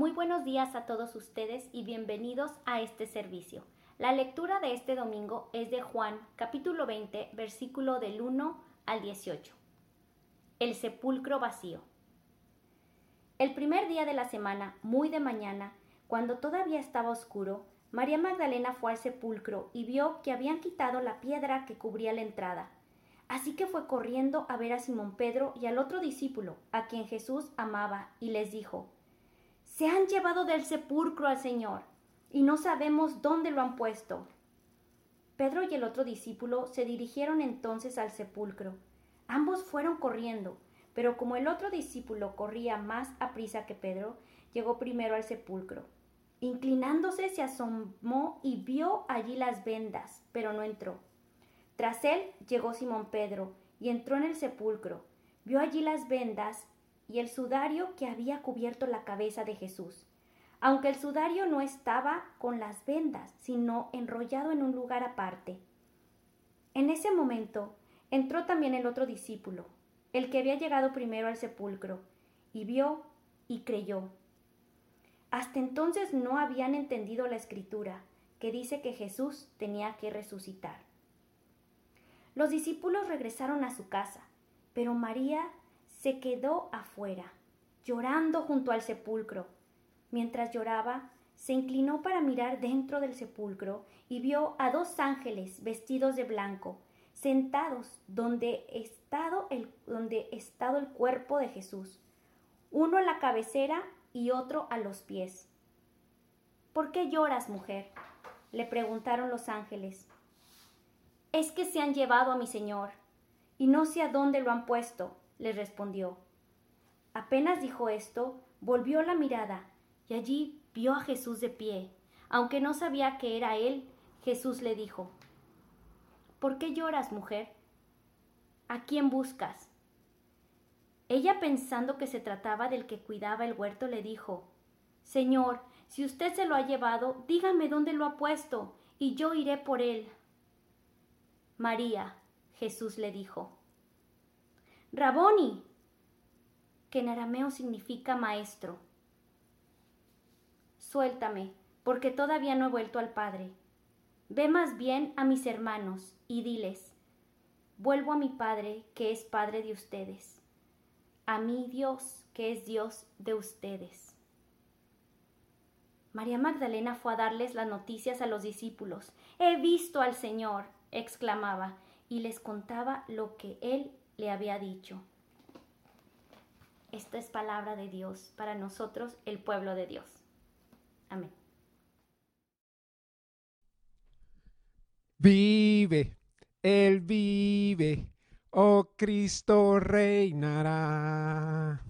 Muy buenos días a todos ustedes y bienvenidos a este servicio. La lectura de este domingo es de Juan, capítulo 20, versículo del 1 al 18. El sepulcro vacío. El primer día de la semana, muy de mañana, cuando todavía estaba oscuro, María Magdalena fue al sepulcro y vio que habían quitado la piedra que cubría la entrada. Así que fue corriendo a ver a Simón Pedro y al otro discípulo, a quien Jesús amaba, y les dijo, Se han llevado del sepulcro al Señor, y no sabemos dónde lo han puesto. Pedro y el otro discípulo se dirigieron entonces al sepulcro. Ambos fueron corriendo, pero como el otro discípulo corría más a prisa que Pedro, llegó primero al sepulcro. Inclinándose se asomó y vio allí las vendas, pero no entró. Tras él llegó Simón Pedro y entró en el sepulcro. Vio allí las vendas y el sudario que había cubierto la cabeza de Jesús, aunque el sudario no estaba con las vendas, sino enrollado en un lugar aparte. En ese momento entró también el otro discípulo, el que había llegado primero al sepulcro, y vio y creyó. Hasta entonces no habían entendido la escritura, que dice que Jesús tenía que resucitar. Los discípulos regresaron a su casa, pero María se quedó afuera, llorando junto al sepulcro. Mientras lloraba, se inclinó para mirar dentro del sepulcro y vio a dos ángeles vestidos de blanco, sentados donde estado el, donde el cuerpo de Jesús, uno a la cabecera y otro a los pies. ¿Por qué lloras, mujer? le preguntaron los ángeles. Es que se han llevado a mi señor, y no sé a dónde lo han puesto, le respondió. Apenas dijo esto, volvió la mirada, y allí vio a Jesús de pie. Aunque no sabía que era él, Jesús le dijo, ¿Por qué lloras, mujer? ¿A quién buscas? Ella, pensando que se trataba del que cuidaba el huerto, le dijo, Señor, si usted se lo ha llevado, dígame dónde lo ha puesto, y yo iré por él. María, Jesús le dijo. Raboni, que en arameo significa maestro. Suéltame, porque todavía no he vuelto al Padre. Ve más bien a mis hermanos y diles, vuelvo a mi Padre, que es Padre de ustedes, a mi Dios, que es Dios de ustedes. María Magdalena fue a darles las noticias a los discípulos. He visto al Señor exclamaba, y les contaba lo que él le había dicho. Esta es palabra de Dios para nosotros, el pueblo de Dios. Amén. Vive, Él vive, oh Cristo reinará.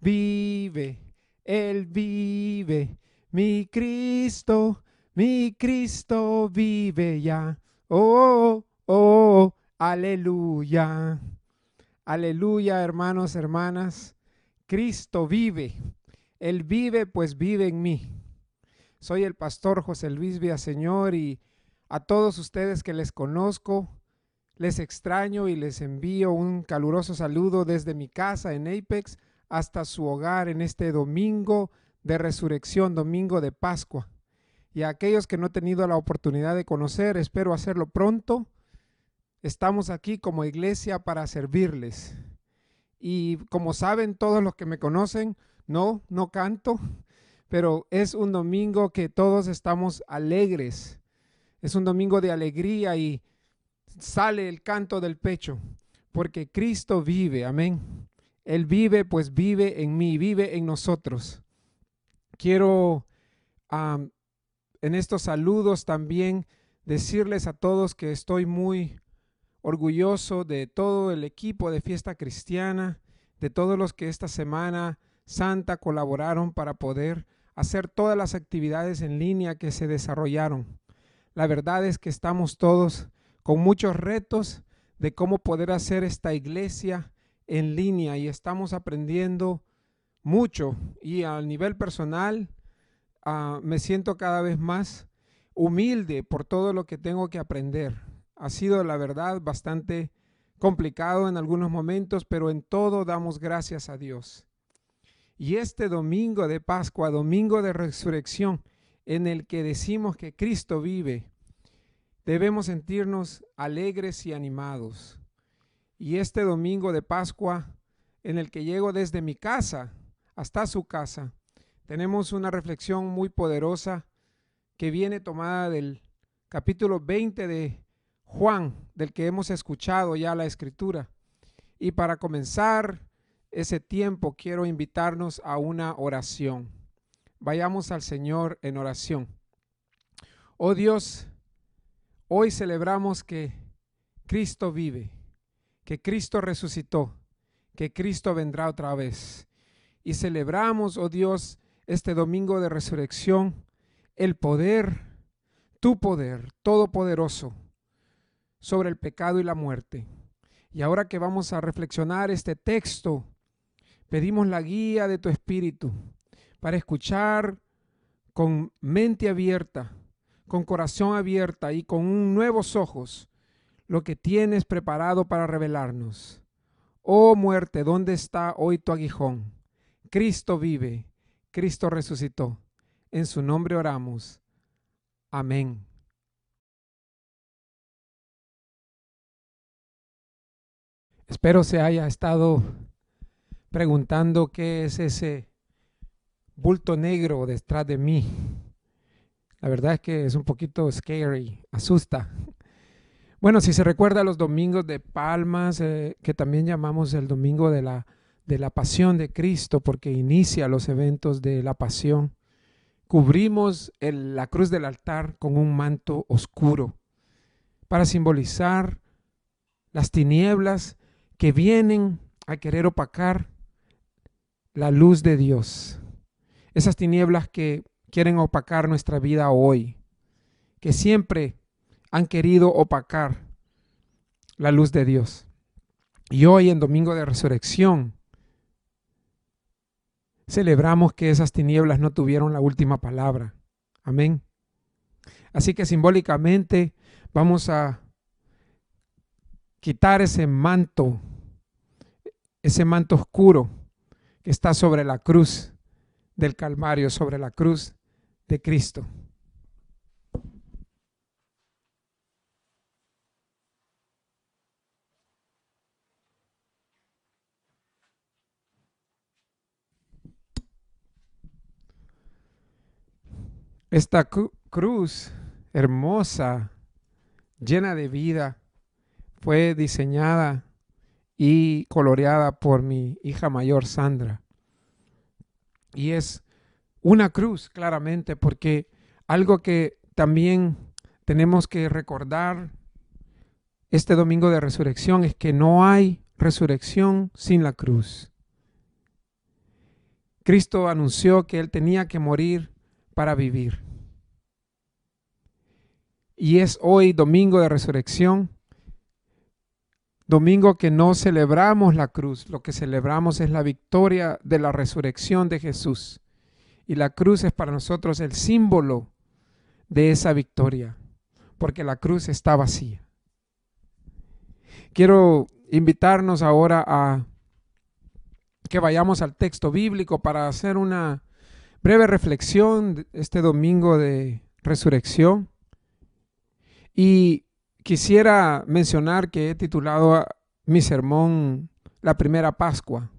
Vive, Él vive, mi Cristo, mi Cristo vive ya. Oh, oh, aleluya. Aleluya, hermanos, hermanas. Cristo vive. Él vive, pues vive en mí. Soy el pastor José Luis Villaseñor y a todos ustedes que les conozco, les extraño y les envío un caluroso saludo desde mi casa en Apex hasta su hogar en este domingo de resurrección, domingo de Pascua y a aquellos que no he tenido la oportunidad de conocer, espero hacerlo pronto. Estamos aquí como iglesia para servirles. Y como saben todos los que me conocen, no, no canto, pero es un domingo que todos estamos alegres. Es un domingo de alegría y sale el canto del pecho, porque Cristo vive, amén. Él vive, pues vive en mí, vive en nosotros. Quiero en estos saludos también decirles a todos que estoy muy orgulloso de todo el equipo de Fiesta Cristiana, de todos los que esta semana santa colaboraron para poder hacer todas las actividades en línea que se desarrollaron. La verdad es que estamos todos con muchos retos de cómo poder hacer esta iglesia en línea y estamos aprendiendo mucho y a nivel personal Ah, me siento cada vez más humilde por todo lo que tengo que aprender. Ha sido, la verdad, bastante complicado en algunos momentos, pero en todo damos gracias a Dios. Y este domingo de Pascua, domingo de resurrección, en el que decimos que Cristo vive, debemos sentirnos alegres y animados. Y este domingo de Pascua, en el que llego desde mi casa hasta su casa, tenemos una reflexión muy poderosa que viene tomada del capítulo 20 de Juan, del que hemos escuchado ya la escritura. Y para comenzar ese tiempo, quiero invitarnos a una oración. Vayamos al Señor en oración. Oh Dios, hoy celebramos que Cristo vive, que Cristo resucitó, que Cristo vendrá otra vez. Y celebramos, oh Dios, este domingo de resurrección, el poder, tu poder todopoderoso sobre el pecado y la muerte. Y ahora que vamos a reflexionar este texto, pedimos la guía de tu Espíritu para escuchar con mente abierta, con corazón abierta y con nuevos ojos lo que tienes preparado para revelarnos. Oh muerte, ¿dónde está hoy tu aguijón? Cristo vive, Cristo resucitó. En su nombre oramos. Amén. Espero se haya estado preguntando qué es ese bulto negro detrás de mí. La verdad es que es un poquito scary, asusta. Bueno, si se recuerda los domingos de Palmas, eh, que también llamamos el domingo de la, de la pasión de Cristo, porque inicia los eventos de la pasión, cubrimos la cruz del altar con un manto oscuro para simbolizar las tinieblas que vienen a querer opacar la luz de Dios. Esas tinieblas que quieren opacar nuestra vida hoy, que siempre han querido opacar la luz de Dios. Y hoy en Domingo de Resurrección celebramos que esas tinieblas no tuvieron la última palabra. Amén. Así que simbólicamente vamos a quitar ese manto, ese manto oscuro que está sobre la cruz del Calvario, sobre la cruz de Cristo. Esta cruz hermosa, llena de vida, fue diseñada y coloreada por mi hija mayor Sandra. Y es una cruz, claramente, porque algo que también tenemos que recordar este domingo de resurrección es que no hay resurrección sin la cruz. Cristo anunció que Él tenía que morir para vivir. Y es hoy domingo de resurrección Domingo que no celebramos la cruz, lo que celebramos es la victoria de la resurrección de Jesús. Y la cruz es para nosotros el símbolo de esa victoria, porque la cruz está vacía. Quiero invitarnos ahora a que vayamos al texto bíblico para hacer una breve reflexión este domingo de resurrección. Y quisiera mencionar que he titulado mi sermón La primera Pascua,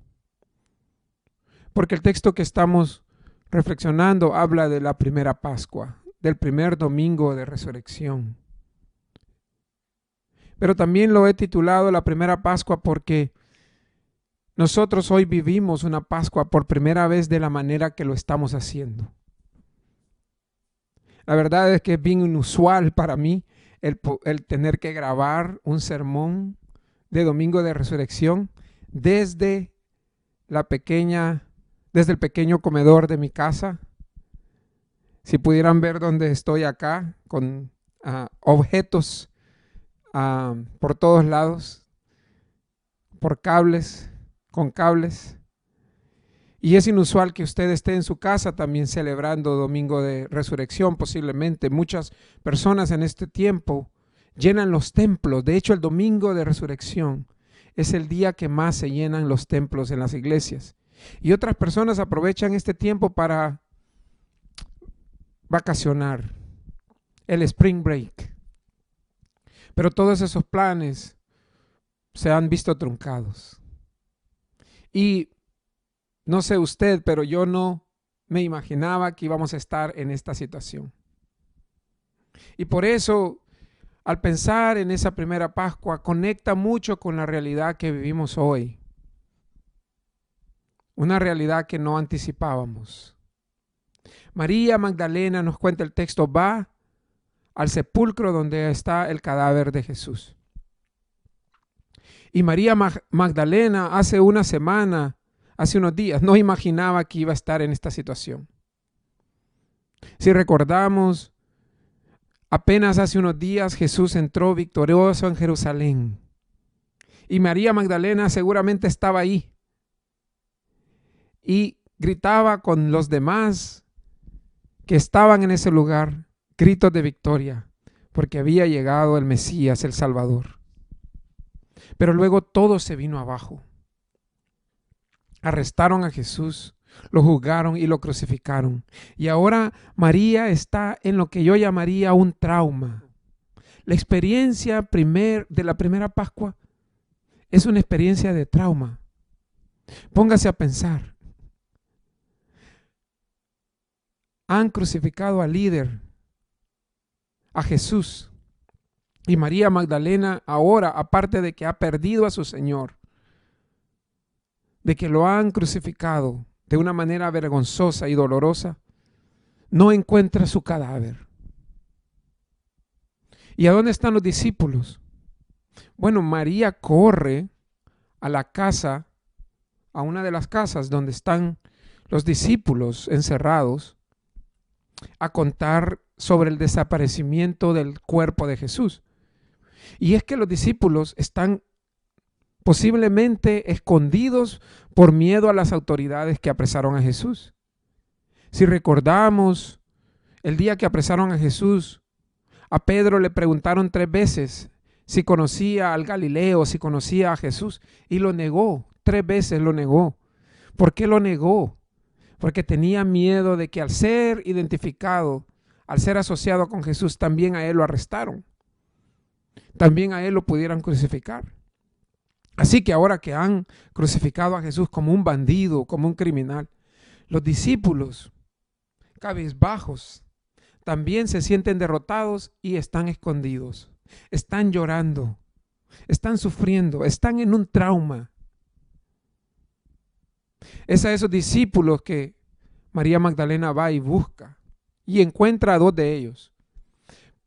porque el texto que estamos reflexionando habla de la primera Pascua, del primer domingo de resurrección. Pero también lo he titulado La primera Pascua porque nosotros hoy vivimos una Pascua por primera vez de la manera que lo estamos haciendo. La verdad es que es bien inusual para mí el, tener que grabar un sermón de Domingo de Resurrección desde la pequeña, desde el pequeño comedor de mi casa. Si pudieran ver dónde estoy acá, con ah, objetos ah, por todos lados, por cables, con cables. Y es inusual que usted esté en su casa también celebrando Domingo de Resurrección, posiblemente. Muchas personas en este tiempo llenan los templos. De hecho, el Domingo de Resurrección es el día que más se llenan los templos en las iglesias. Y otras personas aprovechan este tiempo para vacacionar, el spring break. Pero todos esos planes se han visto truncados. Y no sé usted, pero yo no me imaginaba que íbamos a estar en esta situación. Y por eso, al pensar en esa primera Pascua, conecta mucho con la realidad que vivimos hoy. Una realidad que no anticipábamos. María Magdalena, nos cuenta el texto, va al sepulcro donde está el cadáver de Jesús. Y María Magdalena hace una semana, hace unos días, no imaginaba que iba a estar en esta situación. Si recordamos, apenas hace unos días Jesús entró victorioso en Jerusalén. Y María Magdalena seguramente estaba ahí. Y gritaba con los demás que estaban en ese lugar, gritos de victoria, porque había llegado el Mesías, el Salvador. Pero luego todo se vino abajo. Arrestaron a Jesús, lo juzgaron y lo crucificaron. Y ahora María está en lo que yo llamaría un trauma. La experiencia primer, de la primera Pascua es una experiencia de trauma. Póngase a pensar. Han crucificado al líder, a Jesús. Y María Magdalena ahora, aparte de que ha perdido a su Señor, de que lo han crucificado de una manera vergonzosa y dolorosa, no encuentra su cadáver. ¿Y a dónde están los discípulos? Bueno, María corre a la casa, a una de las casas donde están los discípulos encerrados, a contar sobre el desaparecimiento del cuerpo de Jesús. Y es que los discípulos están posiblemente escondidos por miedo a las autoridades que apresaron a Jesús. Si recordamos el día que apresaron a Jesús, a Pedro le preguntaron tres veces si conocía al Galileo, si conocía a Jesús, y lo negó, tres veces lo negó. ¿Por qué lo negó? Porque tenía miedo de que al ser identificado, al ser asociado con Jesús, también a él lo arrestaron también a él lo pudieran crucificar. Así que ahora que han crucificado a Jesús como un bandido, como un criminal, los discípulos, cabizbajos, también se sienten derrotados y están escondidos, están llorando, están sufriendo, están en un trauma. Es a esos discípulos que María Magdalena va y busca y encuentra a dos de ellos.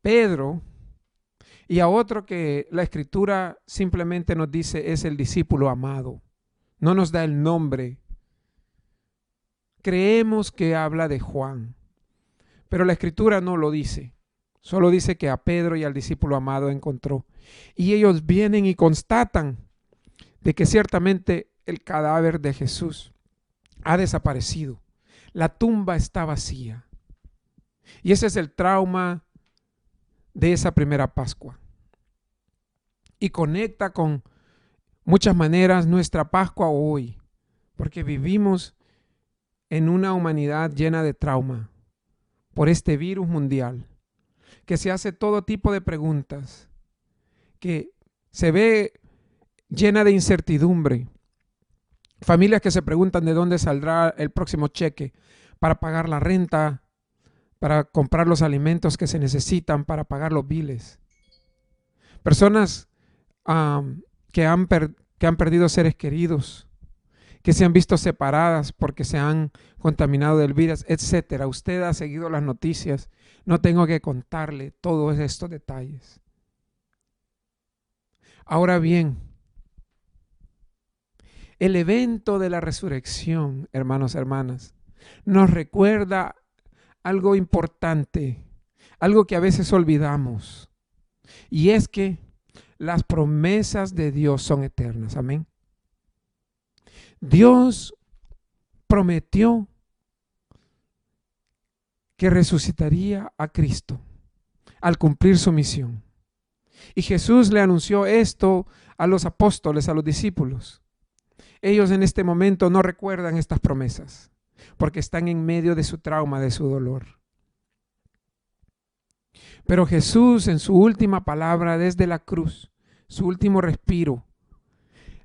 Pedro y a otro que la escritura simplemente nos dice es el discípulo amado. No nos da el nombre. Creemos que habla de Juan, pero la escritura no lo dice. Solo dice que a Pedro y al discípulo amado encontró. Y ellos vienen y constatan de que ciertamente el cadáver de Jesús ha desaparecido. La tumba está vacía. Y ese es el trauma de esa primera Pascua. Y conecta con muchas maneras nuestra Pascua hoy, porque vivimos en una humanidad llena de trauma por este virus mundial, que se hace todo tipo de preguntas, que se ve llena de incertidumbre, familias que se preguntan de dónde saldrá el próximo cheque para pagar la renta, para comprar los alimentos que se necesitan, para pagar los biles. Personas que, han que han perdido seres queridos, que se han visto separadas porque se han contaminado del virus, etcétera. Usted ha seguido las noticias, no tengo que contarle todos estos detalles. Ahora bien, el evento de la resurrección, hermanos, hermanas, nos recuerda algo importante, algo que a veces olvidamos. Y es que las promesas de Dios son eternas. Amén. Dios prometió que resucitaría a Cristo al cumplir su misión. Y Jesús le anunció esto a los apóstoles, a los discípulos. Ellos en este momento no recuerdan estas promesas porque están en medio de su trauma, de su dolor. Pero Jesús en su última palabra desde la cruz, su último respiro,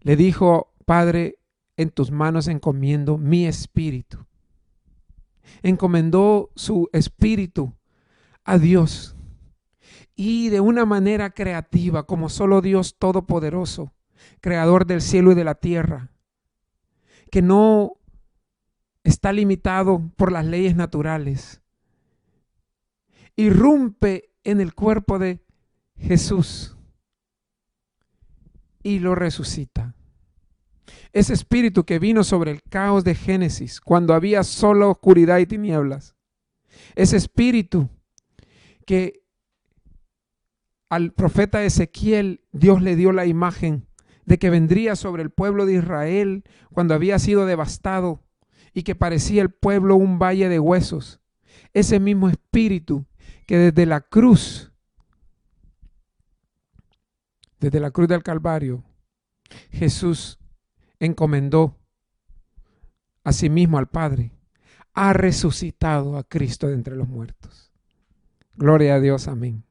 le dijo, Padre, en tus manos encomiendo mi espíritu. Encomendó su espíritu a Dios y de una manera creativa, como solo Dios Todopoderoso, Creador del cielo y de la tierra, que no está limitado por las leyes naturales, irrumpe en el cuerpo de Jesús y lo resucita. Ese espíritu que vino sobre el caos de Génesis, cuando había solo oscuridad y tinieblas. Ese espíritu que al profeta Ezequiel Dios le dio la imagen de que vendría sobre el pueblo de Israel cuando había sido devastado y que parecía el pueblo un valle de huesos. Ese mismo espíritu que desde la cruz, desde la cruz del Calvario, Jesús encomendó a sí mismo al Padre, ha resucitado a Cristo de entre los muertos. Gloria a Dios, amén.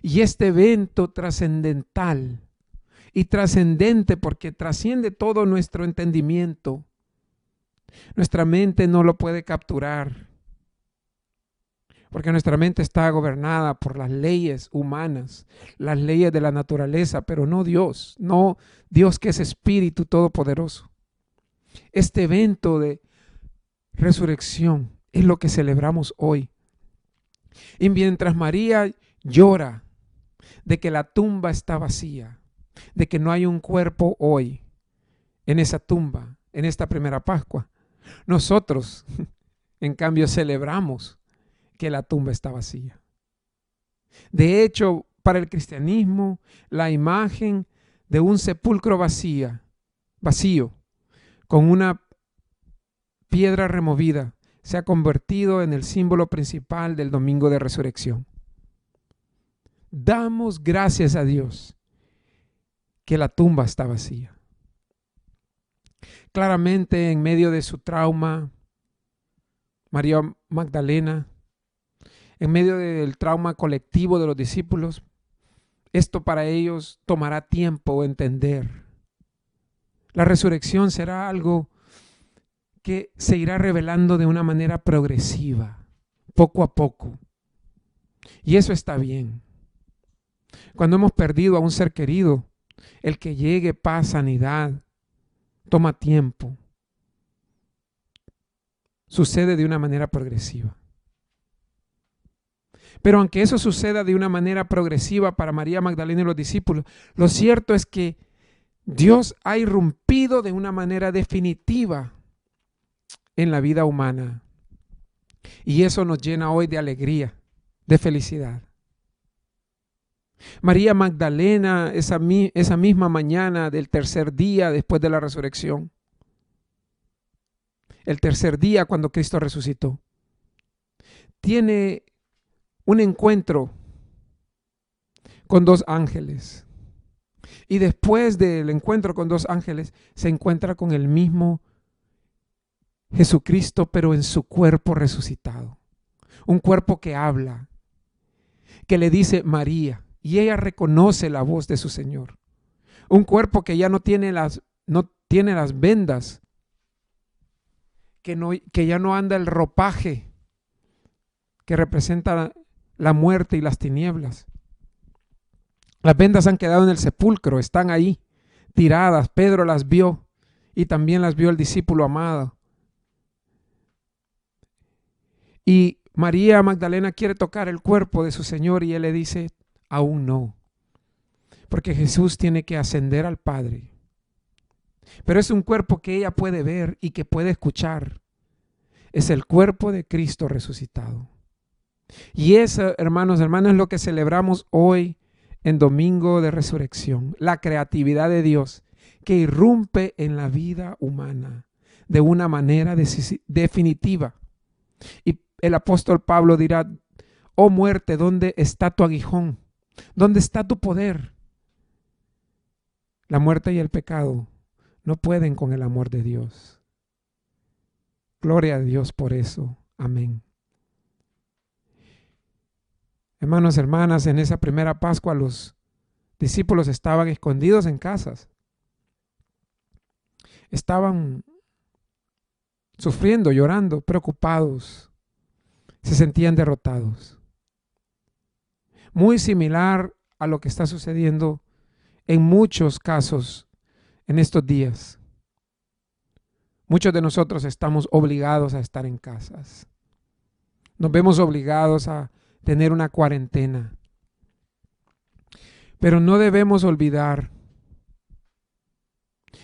Y este evento trascendental y trascendente porque trasciende todo nuestro entendimiento, nuestra mente no lo puede capturar, porque nuestra mente está gobernada por las leyes humanas, las leyes de la naturaleza, pero no Dios, no Dios que es Espíritu Todopoderoso. Este evento de resurrección es lo que celebramos hoy. Y mientras María llora de que la tumba está vacía, de que no hay un cuerpo hoy en esa tumba, en esta primera Pascua, nosotros, en cambio, celebramos que la tumba está vacía. De hecho, para el cristianismo, la imagen de un sepulcro vacía, vacío, con una piedra removida, se ha convertido en el símbolo principal del domingo de resurrección. Damos gracias a Dios que la tumba está vacía. Claramente en medio de su trauma, María Magdalena, en medio del trauma colectivo de los discípulos, esto para ellos tomará tiempo entender. La resurrección será algo que se irá revelando de una manera progresiva, poco a poco. Y eso está bien. Cuando hemos perdido a un ser querido, el que llegue paz, sanidad, toma tiempo. Sucede de una manera progresiva. Pero aunque eso suceda de una manera progresiva para María Magdalena y los discípulos, lo cierto es que Dios ha irrumpido de una manera definitiva en la vida humana. Y eso nos llena hoy de alegría, de felicidad. María Magdalena, esa, misma mañana del tercer día después de la resurrección, el tercer día cuando Cristo resucitó, tiene un encuentro con dos ángeles. Y después del encuentro con dos ángeles, se encuentra con el mismo Jesucristo, pero en su cuerpo resucitado. Un cuerpo que habla, que le dice María y ella reconoce la voz de su Señor. Un cuerpo que ya no tiene las, no tiene las vendas, que, no, que ya no anda el ropaje que representa la muerte y las tinieblas. Las vendas han quedado en el sepulcro, están ahí, tiradas. Pedro las vio y también las vio el discípulo amado. Y María Magdalena quiere tocar el cuerpo de su Señor y él le dice, aún no. Porque Jesús tiene que ascender al Padre. Pero es un cuerpo que ella puede ver y que puede escuchar. Es el cuerpo de Cristo resucitado. Y eso, hermanos, hermanas, es lo que celebramos hoy en Domingo de Resurrección. La creatividad de Dios que irrumpe en la vida humana de una manera definitiva. Y el apóstol Pablo dirá, oh muerte, ¿dónde está tu aguijón? ¿Dónde está tu poder? La muerte y el pecado no pueden con el amor de Dios. Gloria a Dios por eso. Amén. Hermanos, hermanas, en esa primera Pascua los discípulos estaban escondidos en casas. Estaban sufriendo, llorando, preocupados. Se sentían derrotados. Muy similar a lo que está sucediendo en muchos casos en estos días. Muchos de nosotros estamos obligados a estar en casas. Nos vemos obligados a tener una cuarentena. Pero no debemos olvidar,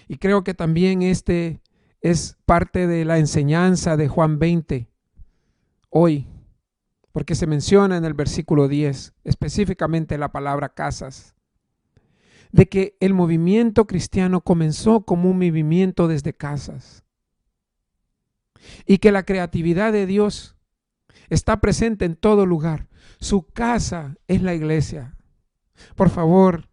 y creo que también este es parte de la enseñanza de Juan 20 hoy, porque se menciona en el versículo 10 específicamente la palabra casas, de que el movimiento cristiano comenzó como un movimiento desde casas y que la creatividad de Dios está presente en todo lugar. Su casa es la iglesia. Por favor,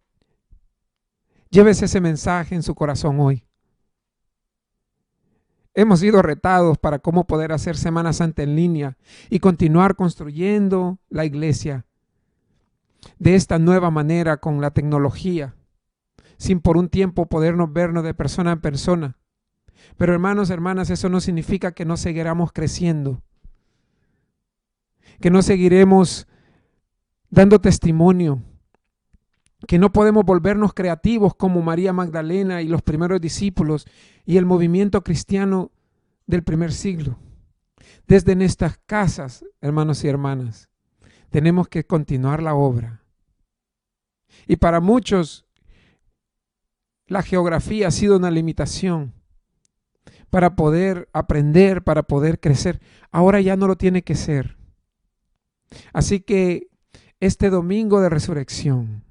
llévese ese mensaje en su corazón hoy. Hemos sido retados para cómo poder hacer Semana Santa en línea y continuar construyendo la iglesia de esta nueva manera con la tecnología, sin por un tiempo podernos vernos de persona en persona. Pero hermanos, hermanas, eso no significa que no seguiremos creciendo, que no seguiremos dando testimonio, que no podemos volvernos creativos como María Magdalena y los primeros discípulos y el movimiento cristiano del primer siglo. Desde nuestras casas, hermanos y hermanas, tenemos que continuar la obra. Y para muchos, la geografía ha sido una limitación para poder aprender, para poder crecer. Ahora ya no lo tiene que ser. Así que este domingo de resurrección,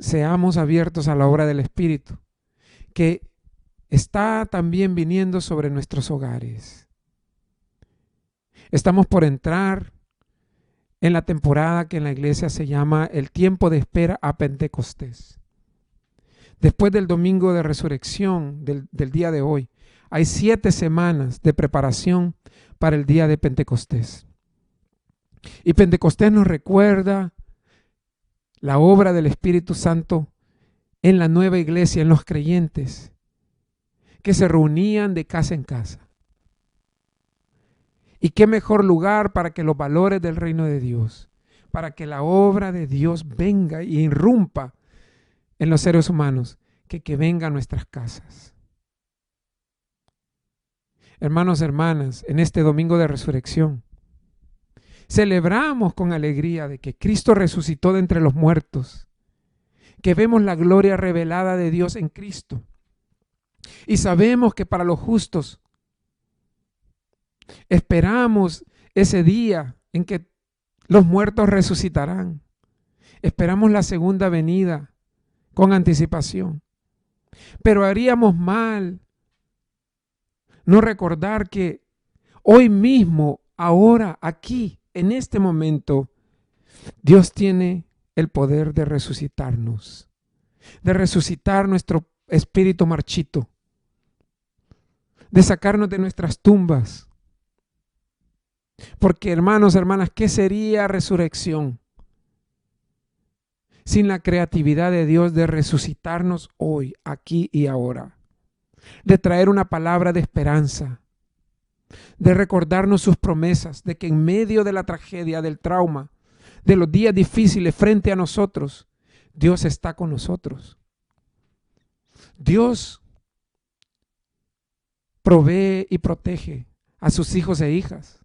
seamos abiertos a la obra del Espíritu, que está también viniendo sobre nuestros hogares. Estamos por entrar en la temporada que en la iglesia se llama el tiempo de espera a Pentecostés. Después del domingo de resurrección del, día de hoy, hay siete semanas de preparación para el día de Pentecostés. Y Pentecostés nos recuerda la obra del Espíritu Santo en la nueva iglesia, en los creyentes, que se reunían de casa en casa. Y qué mejor lugar para que los valores del reino de Dios, para que la obra de Dios venga y irrumpa en los seres humanos que que venga a nuestras casas. Hermanos, hermanas, en este domingo de resurrección, celebramos con alegría de que Cristo resucitó de entre los muertos, que vemos la gloria revelada de Dios en Cristo. Y sabemos que para los justos esperamos ese día en que los muertos resucitarán. Esperamos la segunda venida con anticipación. Pero haríamos mal no recordar que hoy mismo, ahora, aquí, en este momento, Dios tiene el poder de resucitarnos, de resucitar nuestro espíritu marchito, de sacarnos de nuestras tumbas. Porque hermanos, hermanas, ¿qué sería resurrección? sin la creatividad de Dios de resucitarnos hoy, aquí y ahora, de traer una palabra de esperanza, de recordarnos sus promesas, de que en medio de la tragedia, del trauma, de los días difíciles frente a nosotros, Dios está con nosotros. Dios provee y protege a sus hijos e hijas.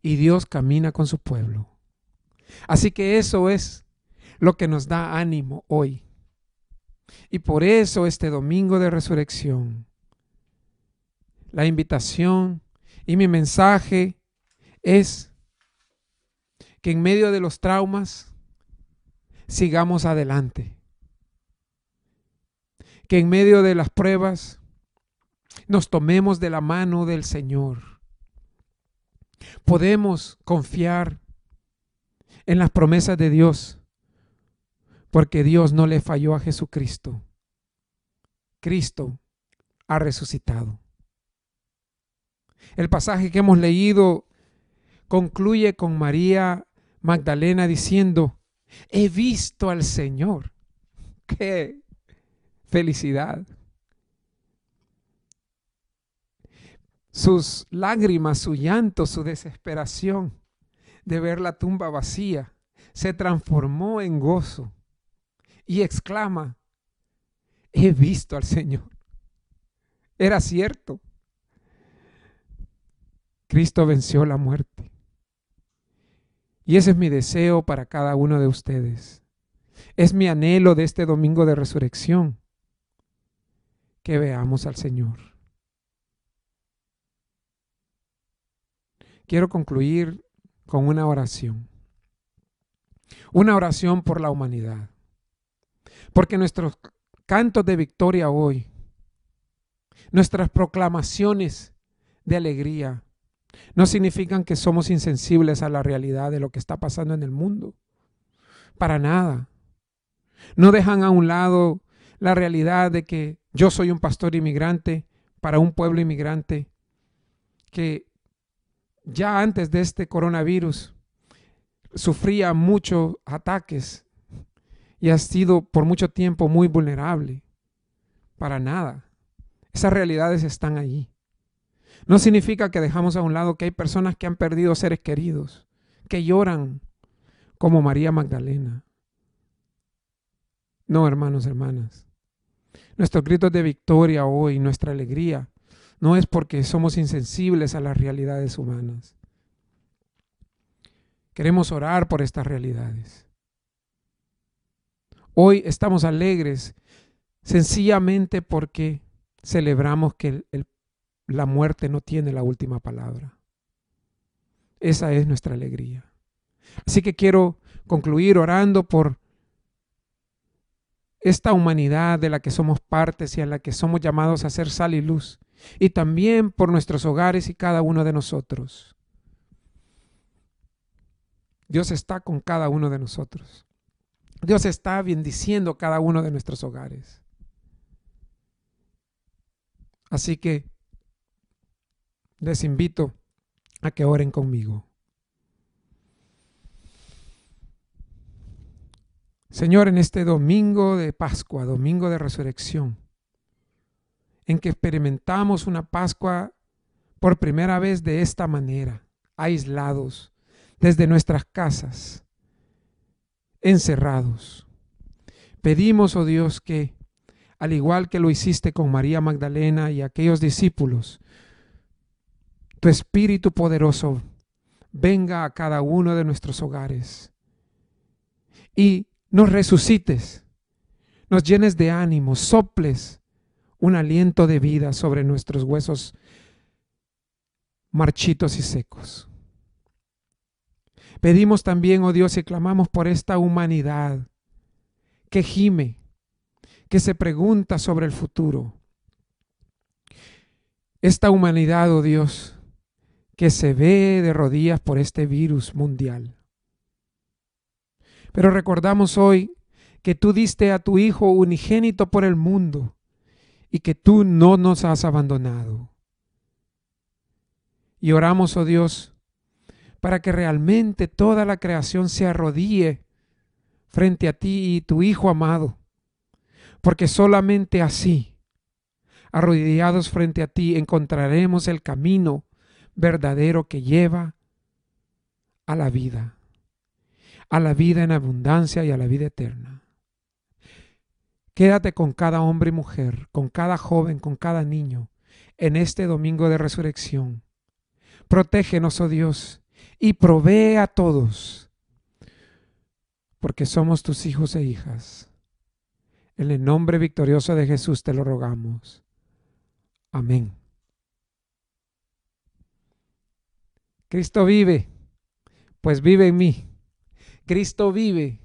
Y Dios camina con su pueblo. Así que eso es lo que nos da ánimo hoy. Y por eso este domingo de resurrección, la invitación y mi mensaje es que en medio de los traumas sigamos adelante. Que en medio de las pruebas nos tomemos de la mano del Señor. Podemos confiar en las promesas de Dios. porque Dios no le falló a Jesucristo. Cristo ha resucitado. El pasaje que hemos leído concluye con María Magdalena diciendo, he visto al Señor. ¡Qué felicidad! Sus lágrimas, su llanto, su desesperación de ver la tumba vacía se transformó en gozo y exclama, he visto al Señor. Era cierto. Cristo venció la muerte. Y ese es mi deseo para cada uno de ustedes. Es mi anhelo de este domingo de resurrección, que veamos al Señor. Quiero concluir con una oración. Una oración por la humanidad. Porque nuestros cantos de victoria hoy, nuestras proclamaciones de alegría, no significan que somos insensibles a la realidad de lo que está pasando en el mundo. Para nada. No dejan a un lado la realidad de que yo soy un pastor inmigrante para un pueblo inmigrante que ya antes de este coronavirus sufría muchos ataques y ha sido por mucho tiempo muy vulnerable. Para nada. Esas realidades están allí. No significa que dejamos a un lado que hay personas que han perdido seres queridos, que lloran como María Magdalena. No, hermanos, hermanas. Nuestros gritos de victoria hoy, nuestra alegría, no es porque somos insensibles a las realidades humanas. Queremos orar por estas realidades. Hoy estamos alegres sencillamente porque celebramos que la muerte no tiene la última palabra. Esa es nuestra alegría. Así que quiero concluir orando por esta humanidad de la que somos partes y a la que somos llamados a ser sal y luz, y también por nuestros hogares y cada uno de nosotros. Dios está con cada uno de nosotros. Dios está bendiciendo cada uno de nuestros hogares. Así que les invito a que oren conmigo. Señor, en este domingo de Pascua, domingo de resurrección, en que experimentamos una Pascua por primera vez de esta manera, aislados desde nuestras casas, encerrados. Pedimos, oh Dios, que, al igual que lo hiciste con María Magdalena y aquellos discípulos, tu Espíritu poderoso venga a cada uno de nuestros hogares y nos resucites, nos llenes de ánimo, soples un aliento de vida sobre nuestros huesos marchitos y secos. Pedimos también, oh Dios, y clamamos por esta humanidad que gime, que se pregunta sobre el futuro. Esta humanidad, oh Dios, que se ve de rodillas por este virus mundial. Pero recordamos hoy que tú diste a tu Hijo unigénito por el mundo y que tú no nos has abandonado. Y oramos, oh Dios, para que realmente toda la creación se arrodille frente a ti y tu Hijo amado, porque solamente así, arrodillados frente a ti, encontraremos el camino verdadero que lleva a la vida, a la vida en abundancia y a la vida eterna. Quédate con cada hombre y mujer, con cada joven, con cada niño, en este domingo de resurrección. Protégenos, oh Dios, y provee a todos, porque somos tus hijos e hijas. En el nombre victorioso de Jesús te lo rogamos. Amén. Cristo vive, pues vive en mí. Cristo vive,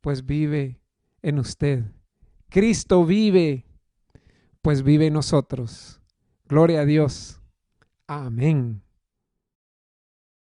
pues vive en usted. Cristo vive, pues vive en nosotros. Gloria a Dios. Amén.